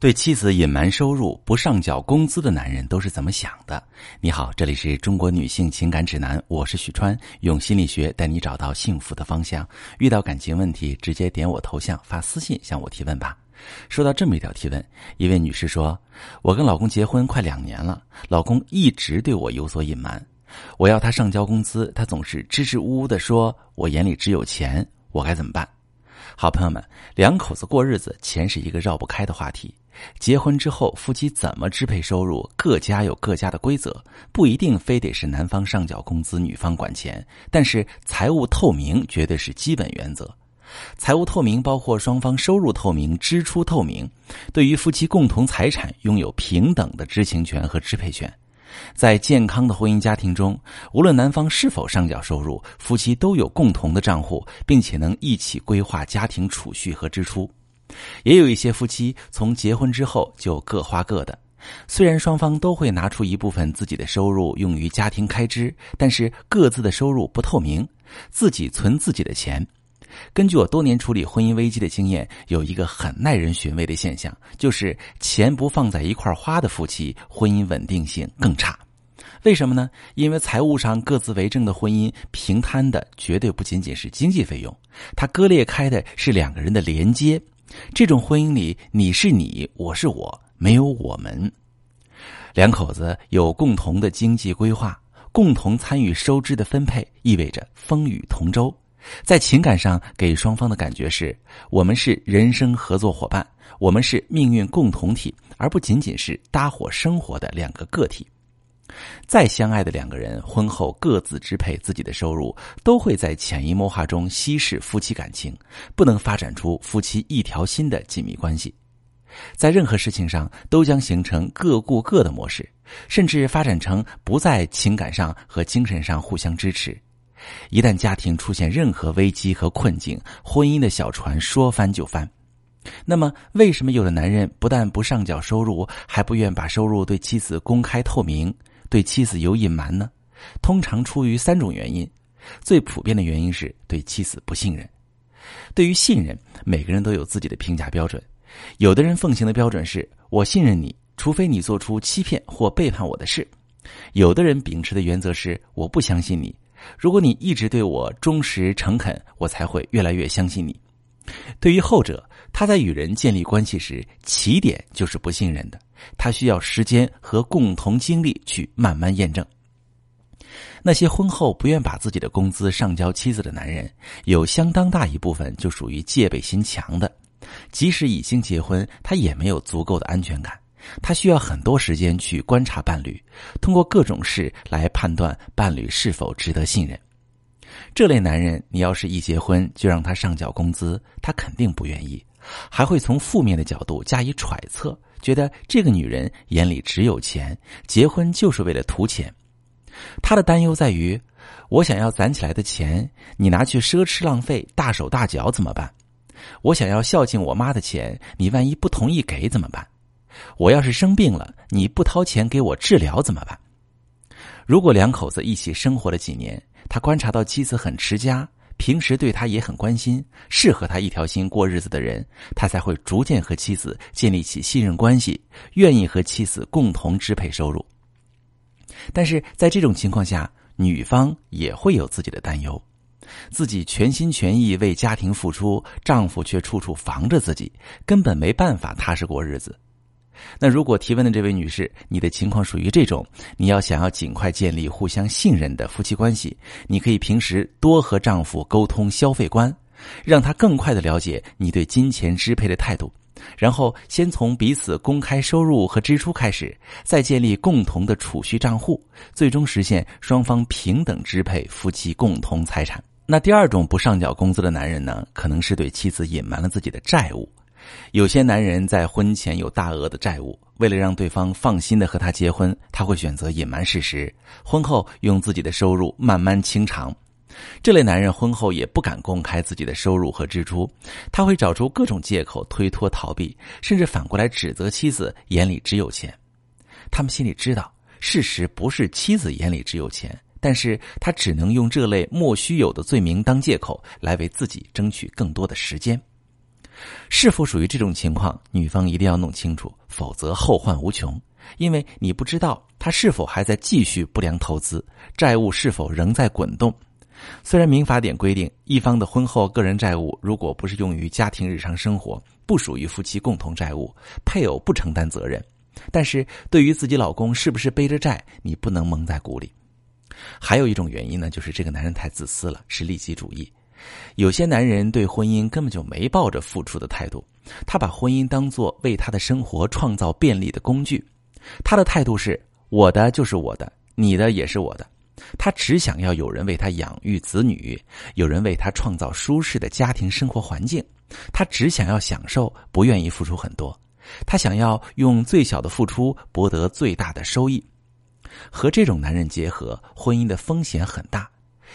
对妻子隐瞒收入、不上缴工资的男人都是怎么想的？你好，这里是中国女性情感指南，我是许川，用心理学带你找到幸福的方向。遇到感情问题，直接点我头像发私信向我提问吧。收到这么一条提问，一位女士说：“我跟老公结婚快两年了，老公一直对我有所隐瞒，我要他上交工资，他总是支支吾吾的说，我眼里只有钱，我该怎么办？”好朋友们，两口子过日子，钱是一个绕不开的话题。结婚之后，夫妻怎么支配收入，各家有各家的规则，不一定非得是男方上缴工资，女方管钱。但是财务透明绝对是基本原则。财务透明包括双方收入透明、支出透明，对于夫妻共同财产拥有平等的知情权和支配权。在健康的婚姻家庭中，无论男方是否上缴收入，夫妻都有共同的账户，并且能一起规划家庭储蓄和支出。也有一些夫妻从结婚之后就各花各的，虽然双方都会拿出一部分自己的收入用于家庭开支，但是各自的收入不透明，自己存自己的钱。根据我多年处理婚姻危机的经验，有一个很耐人寻味的现象，就是钱不放在一块花的夫妻，婚姻稳定性更差。为什么呢？因为财务上各自为政的婚姻，平摊的绝对不仅仅是经济费用，它割裂开的是两个人的连接。这种婚姻里，你是你，我是我，没有我们。两口子有共同的经济规划，共同参与收支的分配，意味着风雨同舟。在情感上，给双方的感觉是我们是人生合作伙伴，我们是命运共同体，而不仅仅是搭伙生活的两个个体。再相爱的两个人，婚后各自支配自己的收入，都会在潜移默化中稀释夫妻感情，不能发展出夫妻一条心的紧密关系。在任何事情上，都将形成各顾各的模式，甚至发展成不在情感上和精神上互相支持。一旦家庭出现任何危机和困境，婚姻的小船说翻就翻。那么，为什么有的男人不但不上缴收入，还不愿把收入对妻子公开透明？对妻子有隐瞒呢，通常出于三种原因。最普遍的原因是对妻子不信任。对于信任，每个人都有自己的评价标准。有的人奉行的标准是我信任你，除非你做出欺骗或背叛我的事；有的人秉持的原则是我不相信你，如果你一直对我忠实诚恳，我才会越来越相信你。对于后者，他在与人建立关系时，起点就是不信任的。他需要时间和共同经历去慢慢验证。那些婚后不愿把自己的工资上交妻子的男人，有相当大一部分就属于戒备心强的。即使已经结婚，他也没有足够的安全感。他需要很多时间去观察伴侣，通过各种事来判断伴侣是否值得信任。这类男人，你要是一结婚就让他上缴工资，他肯定不愿意，还会从负面的角度加以揣测。觉得这个女人眼里只有钱，结婚就是为了图钱。他的担忧在于：我想要攒起来的钱，你拿去奢侈浪费、大手大脚怎么办？我想要孝敬我妈的钱，你万一不同意给怎么办？我要是生病了，你不掏钱给我治疗怎么办？如果两口子一起生活了几年，他观察到妻子很持家。平时对他也很关心，是和他一条心过日子的人，他才会逐渐和妻子建立起信任关系，愿意和妻子共同支配收入。但是在这种情况下，女方也会有自己的担忧，自己全心全意为家庭付出，丈夫却处处防着自己，根本没办法踏实过日子。那如果提问的这位女士，你的情况属于这种，你要想要尽快建立互相信任的夫妻关系，你可以平时多和丈夫沟通消费观，让他更快的了解你对金钱支配的态度，然后先从彼此公开收入和支出开始，再建立共同的储蓄账户，最终实现双方平等支配夫妻共同财产。那第二种不上缴工资的男人呢，可能是对妻子隐瞒了自己的债务。有些男人在婚前有大额的债务，为了让对方放心的和他结婚，他会选择隐瞒事实，婚后用自己的收入慢慢清偿。这类男人婚后也不敢公开自己的收入和支出，他会找出各种借口推脱逃避，甚至反过来指责妻子眼里只有钱。他们心里知道，事实不是妻子眼里只有钱，但是他只能用这类莫须有的罪名当借口，来为自己争取更多的时间。是否属于这种情况，女方一定要弄清楚，否则后患无穷。因为你不知道他是否还在继续不良投资，债务是否仍在滚动。虽然民法典规定，一方的婚后个人债务如果不是用于家庭日常生活，不属于夫妻共同债务，配偶不承担责任。但是对于自己老公是不是背着债，你不能蒙在鼓里。还有一种原因呢，就是这个男人太自私了，是利己主义。有些男人对婚姻根本就没抱着付出的态度，他把婚姻当作为他的生活创造便利的工具。他的态度是：我的就是我的，你的也是我的。他只想要有人为他养育子女，有人为他创造舒适的家庭生活环境。他只想要享受，不愿意付出很多。他想要用最小的付出博得最大的收益。和这种男人结合，婚姻的风险很大，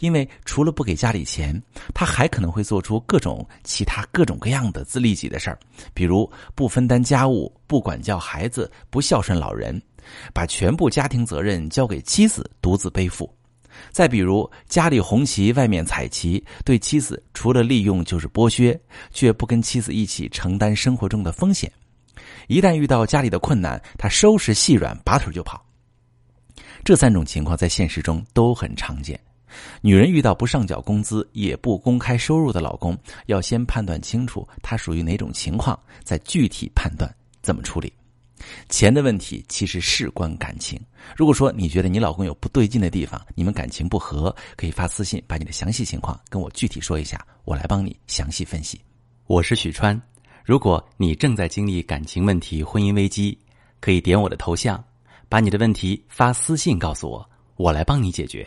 因为除了不给家里钱，他还可能会做出各种其他各种各样的自利己的事儿，比如不分担家务、不管教孩子、不孝顺老人。把全部家庭责任交给妻子独自背负，再比如家里红旗外面彩旗，对妻子除了利用就是剥削，却不跟妻子一起承担生活中的风险。一旦遇到家里的困难，他收拾细软，拔腿就跑。这三种情况在现实中都很常见。女人遇到不上缴工资也不公开收入的老公，要先判断清楚他属于哪种情况，再具体判断怎么处理。钱的问题其实事关感情。如果说你觉得你老公有不对劲的地方，你们感情不和，可以发私信把你的详细情况跟我具体说一下，我来帮你详细分析。我是许川，如果你正在经历感情问题、婚姻危机，可以点我的头像，把你的问题发私信告诉我，我来帮你解决。